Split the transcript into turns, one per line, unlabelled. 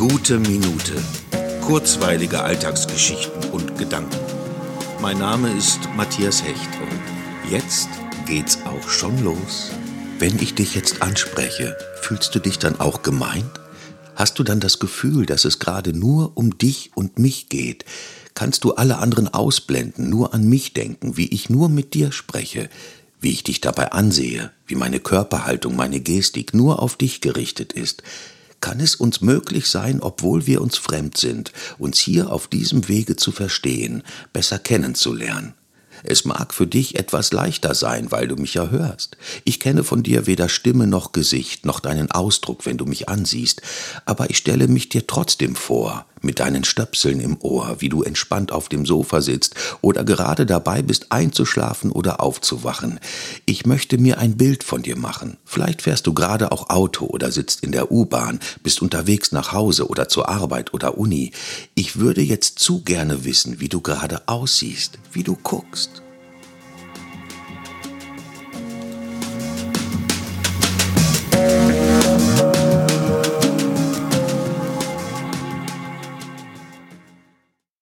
Gute Minute. Kurzweilige Alltagsgeschichten und Gedanken. Mein Name ist Matthias Hecht und jetzt geht's auch schon los. Wenn ich dich jetzt anspreche, fühlst du dich dann auch gemeint? Hast du dann das Gefühl, dass es gerade nur um dich und mich geht? Kannst du alle anderen ausblenden, nur an mich denken, wie ich nur mit dir spreche, wie ich dich dabei ansehe, wie meine Körperhaltung, meine Gestik nur auf dich gerichtet ist? Kann es uns möglich sein, obwohl wir uns fremd sind, uns hier auf diesem Wege zu verstehen, besser kennenzulernen? Es mag für dich etwas leichter sein, weil du mich ja hörst. Ich kenne von dir weder Stimme noch Gesicht, noch deinen Ausdruck, wenn du mich ansiehst, aber ich stelle mich dir trotzdem vor, mit deinen Stöpseln im Ohr, wie du entspannt auf dem Sofa sitzt oder gerade dabei bist einzuschlafen oder aufzuwachen. Ich möchte mir ein Bild von dir machen. Vielleicht fährst du gerade auch Auto oder sitzt in der U-Bahn, bist unterwegs nach Hause oder zur Arbeit oder Uni. Ich würde jetzt zu gerne wissen, wie du gerade aussiehst, wie du guckst.